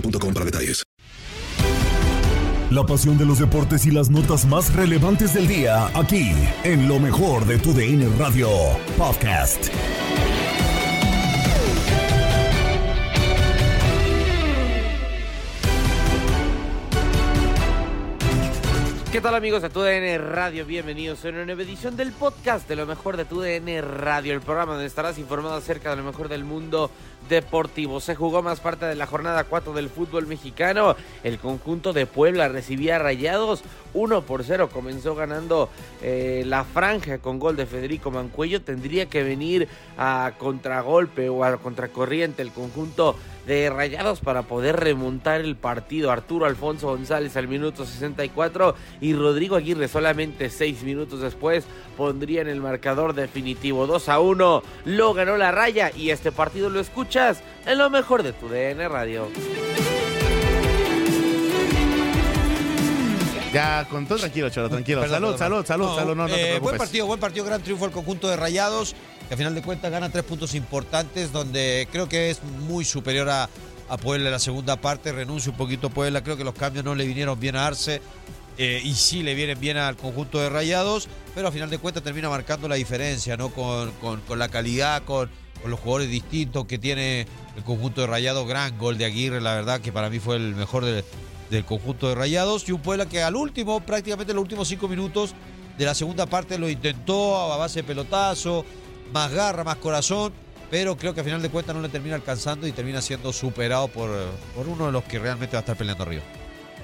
boostmobile.com para detalles. La pasión de los deportes y las notas más relevantes del día, aquí, en lo mejor de tu DN Radio Podcast. ¿Qué tal amigos de TUDN Radio? Bienvenidos a una nueva edición del podcast de lo mejor de TUDN Radio, el programa donde estarás informado acerca de lo mejor del mundo deportivo. Se jugó más parte de la jornada 4 del fútbol mexicano. El conjunto de Puebla recibía rayados 1 por 0. Comenzó ganando eh, la franja con gol de Federico Mancuello. Tendría que venir a contragolpe o a contracorriente el conjunto de Rayados para poder remontar el partido. Arturo Alfonso González al minuto 64 y Rodrigo Aguirre solamente 6 minutos después pondrían el marcador definitivo 2 a 1. Lo ganó la raya y este partido lo escuchas en lo mejor de tu DN Radio. Ya, con todo tranquilo, Cholo, tranquilo. Perdón, salud, perdón. salud, salud, No, salud, no, no te eh, preocupes. buen partido, buen partido, gran triunfo al conjunto de Rayados, que a final de cuentas gana tres puntos importantes, donde creo que es muy superior a, a Puebla en la segunda parte, renuncia un poquito a Puebla, creo que los cambios no le vinieron bien a Arce, eh, y sí le vienen bien al conjunto de Rayados, pero a final de cuentas termina marcando la diferencia, ¿no? Con, con- con la calidad, con, con los jugadores distintos que tiene el conjunto de Rayados, gran gol de Aguirre, la verdad que para mí fue el mejor de- del conjunto de Rayados, y un Puebla que al último, prácticamente en los últimos cinco minutos de la segunda parte lo intentó a base de pelotazo, más garra, más corazón, pero creo que a final de cuentas no le termina alcanzando y termina siendo superado por, por uno de los que realmente va a estar peleando arriba.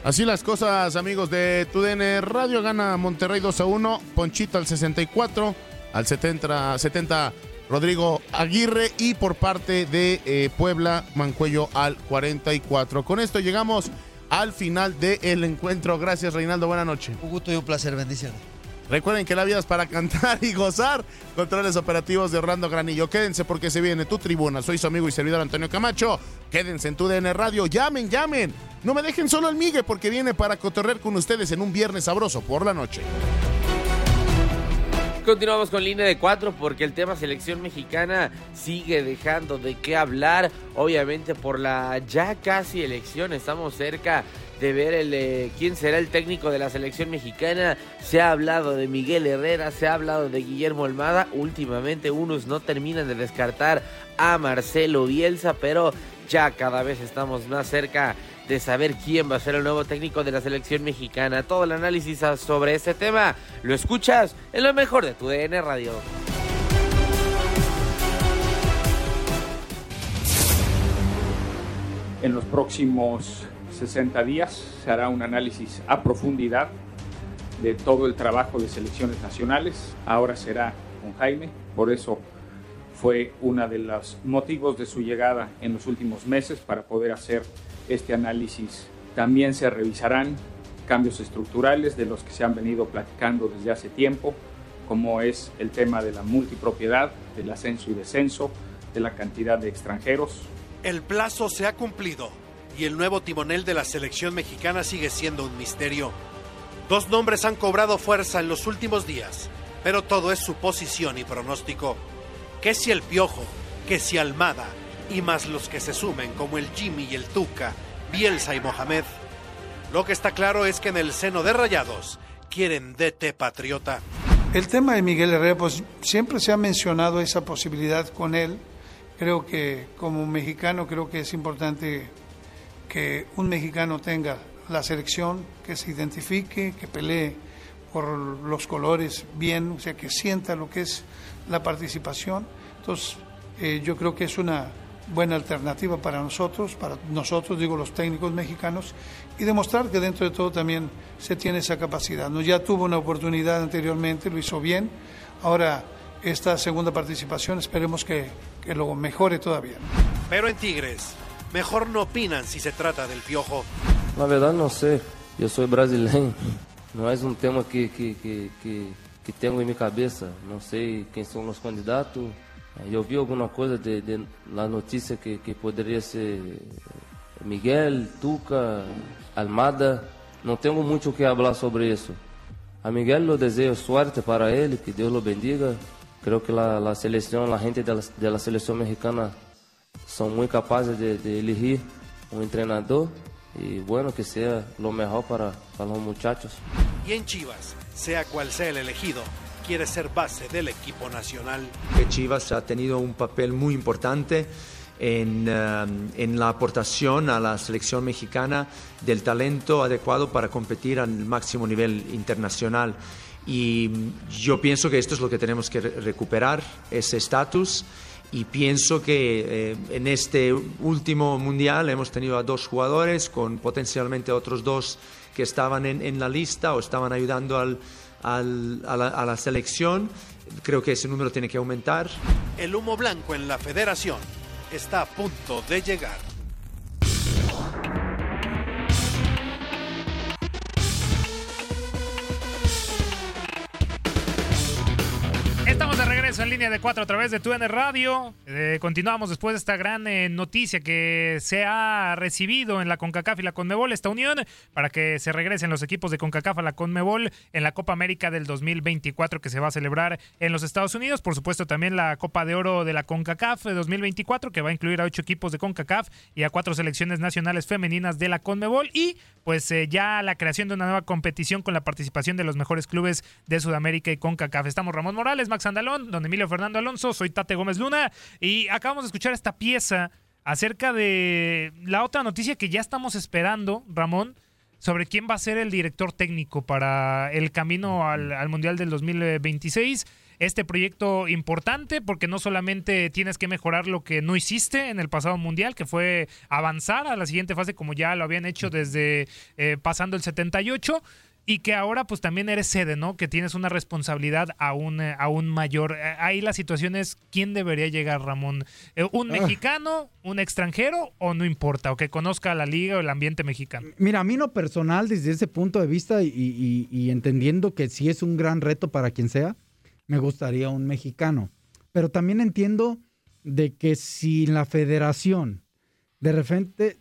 Así las cosas, amigos de TUDN Radio. Gana Monterrey 2 a 1. Ponchito al 64. Al 70, 70 Rodrigo Aguirre. Y por parte de eh, Puebla, Mancuello al 44. Con esto llegamos al final del encuentro. Gracias, Reinaldo. Buenas noches. Un gusto y un placer, bendiciones. Recuerden que la vida es para cantar y gozar. Controles operativos de Orlando Granillo. Quédense porque se viene tu tribuna. Soy su amigo y servidor Antonio Camacho. Quédense en tu DN Radio. Llamen, llamen. No me dejen solo el migue porque viene para cotorrear con ustedes en un viernes sabroso por la noche. Continuamos con línea de cuatro porque el tema selección mexicana sigue dejando de qué hablar. Obviamente por la ya casi elección estamos cerca de ver el, eh, quién será el técnico de la selección mexicana. Se ha hablado de Miguel Herrera, se ha hablado de Guillermo Almada. Últimamente unos no terminan de descartar a Marcelo Bielsa, pero ya cada vez estamos más cerca de saber quién va a ser el nuevo técnico de la selección mexicana. Todo el análisis sobre este tema lo escuchas en lo mejor de tu DN Radio. En los próximos 60 días se hará un análisis a profundidad de todo el trabajo de selecciones nacionales. Ahora será con Jaime, por eso fue uno de los motivos de su llegada en los últimos meses para poder hacer este análisis. También se revisarán cambios estructurales de los que se han venido platicando desde hace tiempo, como es el tema de la multipropiedad, del ascenso y descenso, de la cantidad de extranjeros. El plazo se ha cumplido y el nuevo timonel de la selección mexicana sigue siendo un misterio. Dos nombres han cobrado fuerza en los últimos días, pero todo es suposición y pronóstico que si el Piojo, que si Almada, y más los que se sumen como el Jimmy y el Tuca, Bielsa y Mohamed. Lo que está claro es que en el seno de Rayados quieren DT Patriota. El tema de Miguel Herrera, pues siempre se ha mencionado esa posibilidad con él. Creo que como mexicano creo que es importante que un mexicano tenga la selección, que se identifique, que pelee por los colores bien, o sea, que sienta lo que es la participación. Entonces, eh, yo creo que es una buena alternativa para nosotros, para nosotros, digo, los técnicos mexicanos, y demostrar que dentro de todo también se tiene esa capacidad. ¿no? Ya tuvo una oportunidad anteriormente, lo hizo bien, ahora esta segunda participación esperemos que, que lo mejore todavía. Pero en Tigres, mejor no opinan si se trata del piojo. La verdad no sé, yo soy brasileño, no es un tema que, que, que, que que tenho em minha cabeça. Não sei quem são os candidatos. Eu vi alguma coisa de, de na notícia que, que poderia ser Miguel, Tuca, Almada. Não tenho muito o que falar sobre isso. A Miguel eu desejo sorte para ele, que Deus o bendiga. Creo que a, a seleção, a gente da, da seleção mexicana são muito capazes de, de elegir um treinador y bueno, que sea lo mejor para, para los muchachos. Y en Chivas, sea cual sea el elegido, quiere ser base del equipo nacional. Chivas ha tenido un papel muy importante en, um, en, la aportación a la selección mexicana del talento adecuado para competir al máximo nivel internacional. Y yo pienso que esto es lo que tenemos que recuperar, ese estatus y pienso que eh, en este último mundial hemos tenido a dos jugadores con potencialmente otros dos que estaban en, en la lista o estaban ayudando al, a, la, selección. Creo que ese número tiene que aumentar. El humo blanco en la federación está a punto de llegar. En línea de cuatro a través de TUN Radio. Eh, continuamos después de esta gran eh, noticia que se ha recibido en la CONCACAF y la CONMEBOL, esta unión, para que se regresen los equipos de CONCACAF a la CONMEBOL en la Copa América del 2024 que se va a celebrar en los Estados Unidos. Por supuesto, también la Copa de Oro de la CONCACAF de 2024 que va a incluir a ocho equipos de CONCACAF y a cuatro selecciones nacionales femeninas de la CONMEBOL. Y pues eh, ya la creación de una nueva competición con la participación de los mejores clubes de Sudamérica y CONCACAF. Estamos Ramón Morales, Max Andalón, Emilio Fernando Alonso, soy Tate Gómez Luna y acabamos de escuchar esta pieza acerca de la otra noticia que ya estamos esperando, Ramón, sobre quién va a ser el director técnico para el camino al, al Mundial del 2026 este proyecto importante porque no solamente tienes que mejorar lo que no hiciste en el pasado mundial, que fue avanzar a la siguiente fase como ya lo habían hecho desde eh, pasando el 78, y que ahora pues también eres sede, ¿no? Que tienes una responsabilidad aún, eh, aún mayor. Eh, ahí la situación es quién debería llegar, Ramón. Eh, ¿Un ah. mexicano, un extranjero o no importa? O que conozca la liga o el ambiente mexicano. Mira, a mí no personal, desde ese punto de vista y, y entendiendo que sí es un gran reto para quien sea, me gustaría un mexicano. Pero también entiendo de que si la federación de repente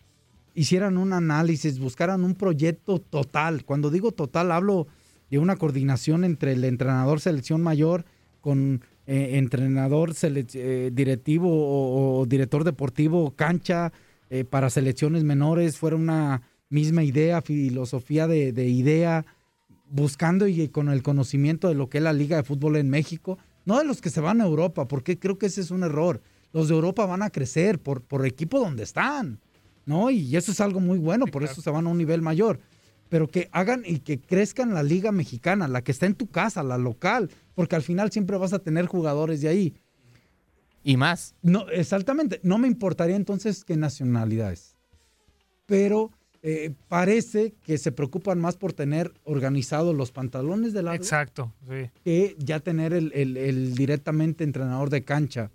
hicieran un análisis, buscaran un proyecto total. Cuando digo total, hablo de una coordinación entre el entrenador selección mayor con eh, entrenador eh, directivo o, director deportivo, cancha eh, para selecciones menores, fuera una misma idea, filosofía de, de, idea, buscando y con el conocimiento de lo que es la Liga de Fútbol en México, no de los que se van a Europa, porque creo que ese es un error. Los de Europa van a crecer por, por equipo donde están. ¿No? Y eso es algo muy bueno, por eso se van a un nivel mayor. Pero que hagan y que crezcan la liga mexicana, la que está en tu casa, la local, porque al final siempre vas a tener jugadores de ahí. Y más. No, exactamente. No me importaría entonces qué nacionalidades. pero eh, parece que se preocupan más por tener organizados los pantalones de la Exacto, sí. que ya tener el, el- el directamente entrenador de cancha.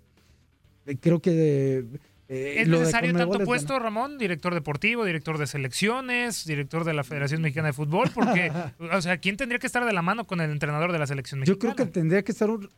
Eh, Creo que eh, ¿Es necesario tanto es puesto, Ramón? Director deportivo, director de selecciones, director de la Federación Mexicana de Fútbol, porque, o sea, ¿quién tendría que estar de la mano con el entrenador de la selección Yo mexicana? creo que tendría que ser un,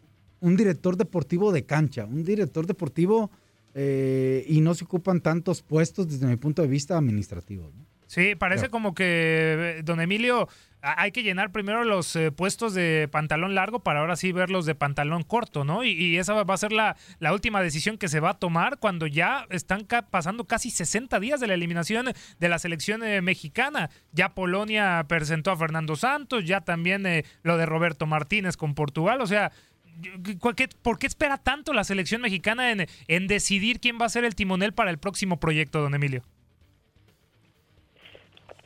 un director deportivo de cancha, un director deportivo eh, y no se ocupan tantos puestos desde mi punto de vista administrativo. ¿no? Sí, parece como que, eh, don Emilio, hay que llenar primero los eh, puestos de pantalón largo para ahora sí verlos de pantalón corto, ¿no? Y, esa va a ser la, última decisión que se va a tomar cuando ya están pasando casi 60 días de la eliminación de la selección eh, mexicana. Ya Polonia presentó a Fernando Santos, ya también eh, lo de Roberto Martínez con Portugal, o sea... yo- ¿cu- qué- ¿Por qué espera tanto la selección mexicana en, en decidir quién va a ser el timonel para el próximo proyecto, don Emilio?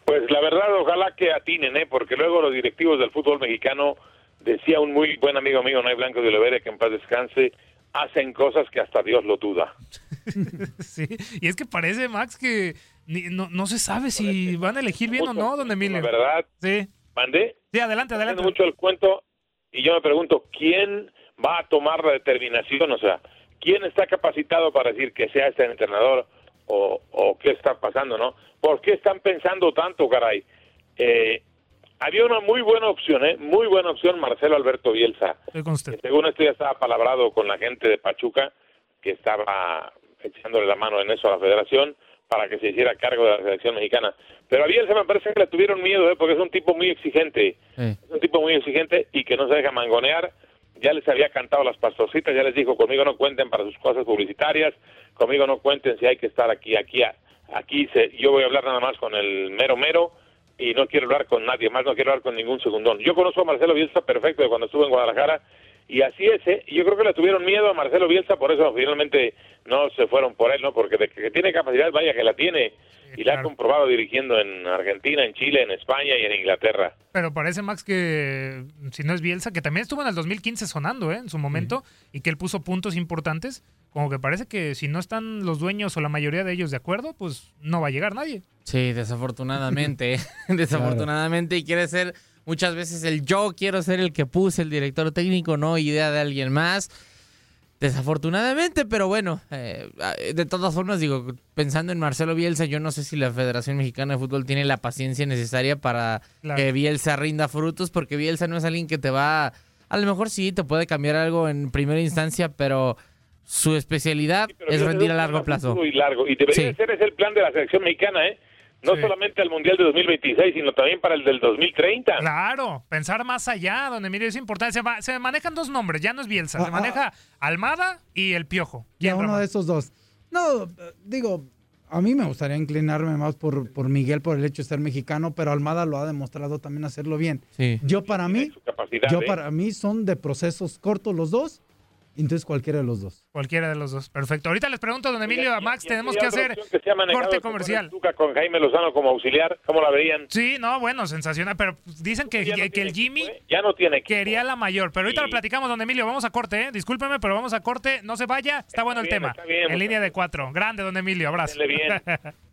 Pues la verdad, ojalá que atinen, ¿eh? porque luego los directivos del fútbol mexicano, decía un muy buen amigo mío, Nay Blanco de Oliveira, que en paz descanse, hacen cosas que hasta Dios lo duda. Sí, y es que parece, Max, que ni- no, no se sabe si van a elegir bien o no, don Emilio. La verdad, Sí. mandé. Sí, adelante, adelante. mucho el cuento y yo me pregunto, ¿quién va a tomar la determinación? O sea, ¿quién está capacitado para decir que sea este entrenador o, o qué está pasando, no? ¿Por qué están pensando tanto, caray? Eh, había una muy buena opción, ¿eh? Muy buena opción, Marcelo Alberto Bielsa. Que según esto ya estaba palabrado con la gente de Pachuca, que estaba echándole la mano en eso a la federación para que se hiciera cargo de la selección mexicana. Pero a Bielsa me parece que le tuvieron miedo, ¿eh? porque es un tipo muy exigente. Es un tipo muy exigente y que no se deja mangonear. Ya les había cantado las pastorcitas, ya les dijo, conmigo no cuenten para sus cosas publicitarias, conmigo no cuenten si hay que estar aquí, aquí, aquí. Se, yo voy a hablar nada más con el mero mero y no quiero hablar con nadie más, no quiero hablar con ningún segundón. Yo conozco a Marcelo Bielsa perfecto de cuando estuve en Guadalajara y así es, ¿eh? Yo creo que le tuvieron miedo a Marcelo Bielsa, por eso finalmente no se fueron por él, ¿no? Porque de que tiene capacidad, vaya que la tiene y la ha comprobado dirigiendo en Argentina, en Chile, en España y en Inglaterra. Pero parece, Max, que si no es Bielsa, que también estuvo en el 2015 sonando, ¿eh? En su momento, y que él puso puntos importantes, como que parece que si no están los dueños o la mayoría de ellos de acuerdo, pues no va a llegar nadie. Sí, desafortunadamente. desafortunadamente. Y quiere ser muchas veces el yo quiero ser el que puse el director técnico, no idea de alguien más. Desafortunadamente, pero bueno, eh, de todas formas, digo, pensando en Marcelo Bielsa, yo no sé si la Federación Mexicana de Fútbol tiene la paciencia necesaria para Claro. que Bielsa rinda frutos, porque Bielsa no es alguien que te va, a lo mejor sí, te puede cambiar algo en primera instancia, pero su especialidad Pero es rendir a largo plazo. futuro Y largo. Y debería Sí. ser ese el plan de la selección mexicana, ¿eh? No solamente al Mundial de 2026, sino también para el del 2030. Claro, pensar más allá, donde mire es importante. Se, se manejan dos nombres, ya no es Bielsa, se maneja Almada y el Piojo. Y uno de esos dos. No, digo, a mí me gustaría inclinarme más por, por Miguel por el hecho de ser mexicano, pero Almada lo ha demostrado también hacerlo bien. Sí. Yo para mí, yo ¿eh? para mí son de procesos cortos los dos, entonces cualquiera de los dos. Cualquiera de los dos. Perfecto. Ahorita les pregunto, don Emilio, a Max, tenemos Y que hacer que se ha manejado corte comercial. Tuca con Jaime Lozano como auxiliar, ¿cómo la verían? Sí, no, bueno, sensacional. Pero dicen que, que- que el Jimmy Ya no tiene equipo. quería la mayor. Pero ahorita lo platicamos, don Emilio. Vamos a corte, ¿eh? Discúlpeme, pero vamos a corte. No se vaya. Está, bueno el bien, tema. está bien, en línea de cuatro. Grande, don Emilio. Abrazo. Bien.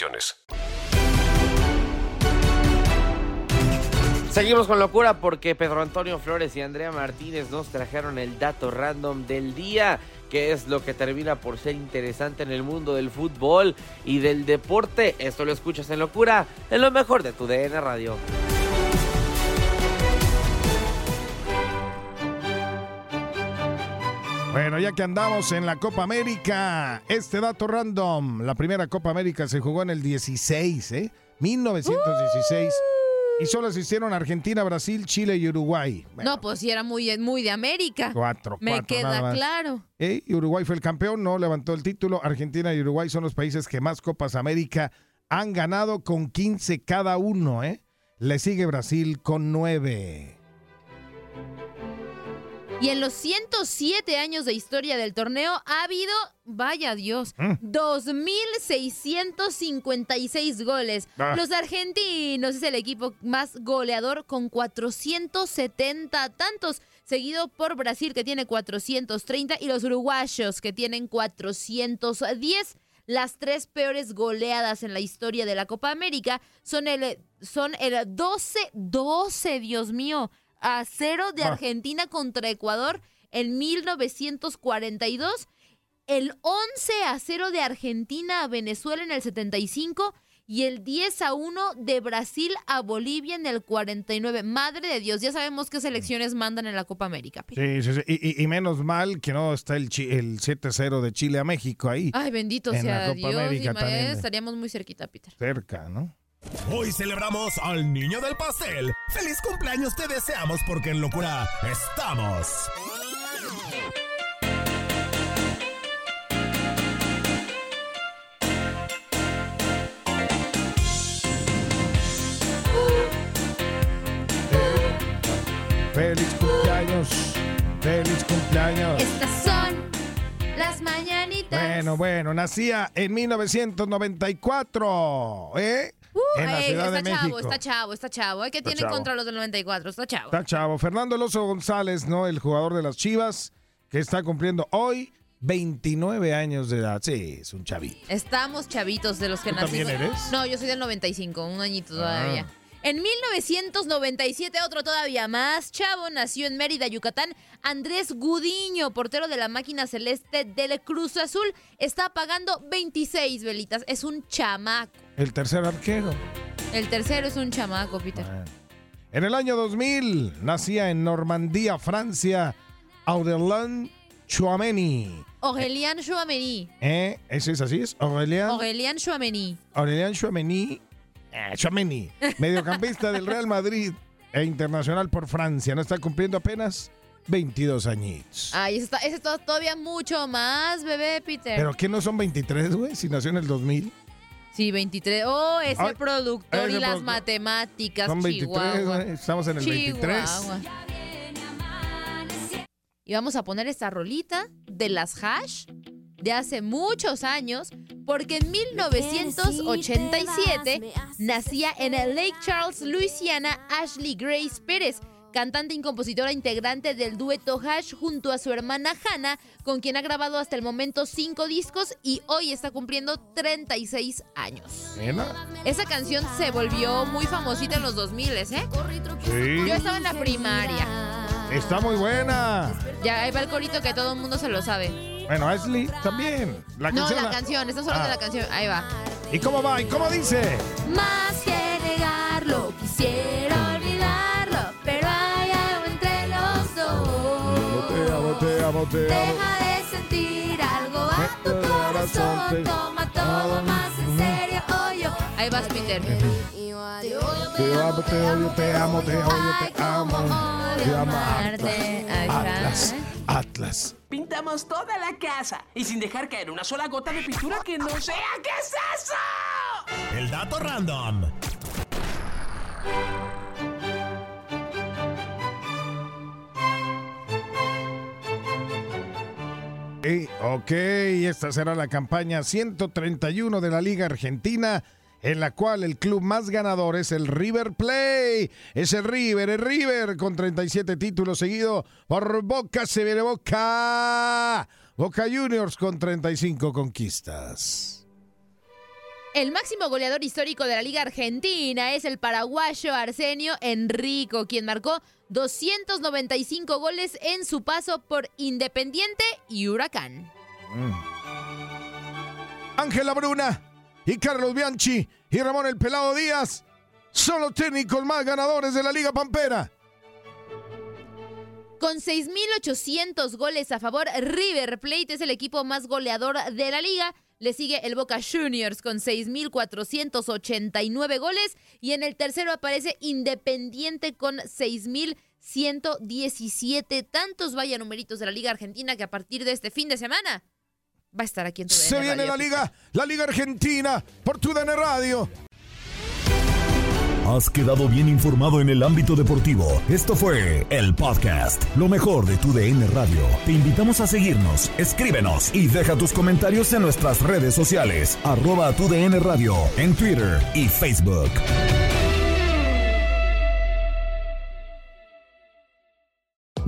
Seguimos con locura porque Pedro Antonio Flores y Andrea Martínez nos trajeron el dato random del día, que es lo que termina por ser interesante en el mundo del fútbol y del deporte. Esto lo escuchas en locura, en lo mejor de tu DN Radio. Bueno, ya que andamos en la Copa América, este dato random, la primera Copa América se jugó en el 16, ¿eh? 1916. Y solo asistieron Argentina, Brasil, Chile y Uruguay. No, pues sí, era muy, muy de América. Cuatro, Me cuatro, nada queda claro. ¿Eh? Y Uruguay fue el campeón, no levantó el título. Argentina y Uruguay son los países que más Copas América han ganado con 15 cada uno, ¿eh? Le sigue Brasil con 9. Y en los 107 años de historia del torneo ha habido, vaya Dios, Mm. 2.656 goles. Ah. Los argentinos es el equipo más goleador con 470 tantos, seguido por Brasil que tiene 430 y los uruguayos que tienen 410. Las tres peores goleadas en la historia de la Copa América son el, son el 12, 12, Dios mío, a cero de Ah. Argentina contra Ecuador en 1942, el 11 a 0 de Argentina a Venezuela en el 75 y el 10 a 1 de Brasil a Bolivia en el 49. Madre de Dios, ya sabemos qué selecciones mandan en la Copa América. Sí, sí, sí. Y, y- y menos mal que no está el, el 7-0 de Chile a México ahí. Ay, bendito En la sea Copa Dios. América estaríamos muy cerquita, Peter. Cerca, ¿no? Hoy celebramos al niño del pastel. ¡Feliz cumpleaños te deseamos porque en locura estamos! Feliz cumpleaños. Feliz cumpleaños. Estas son las mañanitas. Bueno, bueno, nacía en 1994, ¿eh? En la Ey, Ciudad de está chavo, México. está chavo, está chavo. ¿Qué tienen chavo. contra los del 94? Está chavo. Está chavo. Fernando Alonso González, ¿no? El jugador de las Chivas, que está cumpliendo hoy 29 años de edad. Sí, es un chavito. Estamos chavitos de los que ¿Tú también nacimos. eres? No, yo soy del 95, un añito todavía. Ah. En 1997, otro todavía más chavo, nació en Mérida, Yucatán, Andrés Gudiño, portero de la máquina celeste del Cruz Azul, está pagando 26 velitas. Es un chamaco. El tercer arquero. El tercero es un chamaco, Peter. En el año 2000 nacía en Normandía, Francia, Aurélien Chouameni. Aurélien Chouameni. ¿Eh? ¿Eso es así? ¿Es Aurélien? Aurélien Chouameni. Aurélien Chouameni. Eh, Chouameni, mediocampista del Real Madrid e internacional por Francia. No está cumpliendo apenas 22 añitos. Ay, ese está, está todavía mucho más, bebé, Peter. ¿Pero qué no son 23, güey? Si nació en el 2000. Sí, 23. Oh, ese Ay, productor y las matemáticas, Son 23, Chihuahua. Estamos en el 23. Chihuahua. Y vamos a poner esta rolita de las hash de hace muchos años, porque en 1987 nacía en el Lake Charles, Louisiana, Ashley Grace Pérez, cantante y compositora integrante del dueto Hash junto a su hermana Hannah, con quien ha grabado hasta el momento cinco discos y hoy está cumpliendo 36 años. Mira. Esa canción se volvió muy famosita en los 2000, ¿eh? Sí. Yo estaba en la primaria. Está muy buena. Ya ahí va el corito que todo el mundo se lo sabe. Bueno, Ashley también. La no, canción. la canción, estamos hablando Ah. de la canción. Ahí va. ¿Y cómo va? ¿Y cómo dice? Más que negarlo, quisiera olvidarlo, pero hay algo entre los dos. Te amo, te amo, te amo. Deja de sentir algo a tu corazón, toma todo más en serio, oye. Ahí vas, Peter. Te amo, te odio, te amo, te odio, te amo. Te amo. Ahí está. Atlas. Atlas. Pintamos toda la casa y sin dejar caer una sola gota de pintura que no sea. ¿Qué es eso? El dato random. Ok, esta será la campaña 131 de la Liga Argentina, en la cual el club más ganador es el River Play. Es el River, el River, con 37 títulos, seguido por Boca, se viene Boca. Boca Juniors con 35 conquistas. El máximo goleador histórico de la Liga Argentina es el paraguayo Arsenio Enrico, quien marcó 295 goles en su paso por Independiente y Huracán. Mm. Ángela Bruna y Carlos Bianchi y Ramón El Pelado Díaz son los técnicos más ganadores de la Liga Pampera. Con 6.800 goles a favor, River Plate es el equipo más goleador de la liga. Le sigue el Boca Juniors con 6.489 goles. Y en el tercero aparece Independiente con 6.117. Tantos vaya numeritos de la Liga Argentina que a partir de este fin de semana va a estar aquí en tu Se viene la Liga, la Liga Argentina por tu DN Radio. Has quedado bien informado en el ámbito deportivo. Esto fue el podcast, lo mejor de tu DN Radio. Te invitamos a seguirnos, escríbenos y deja tus comentarios en nuestras redes sociales, arroba tu DN Radio, en Twitter y Facebook.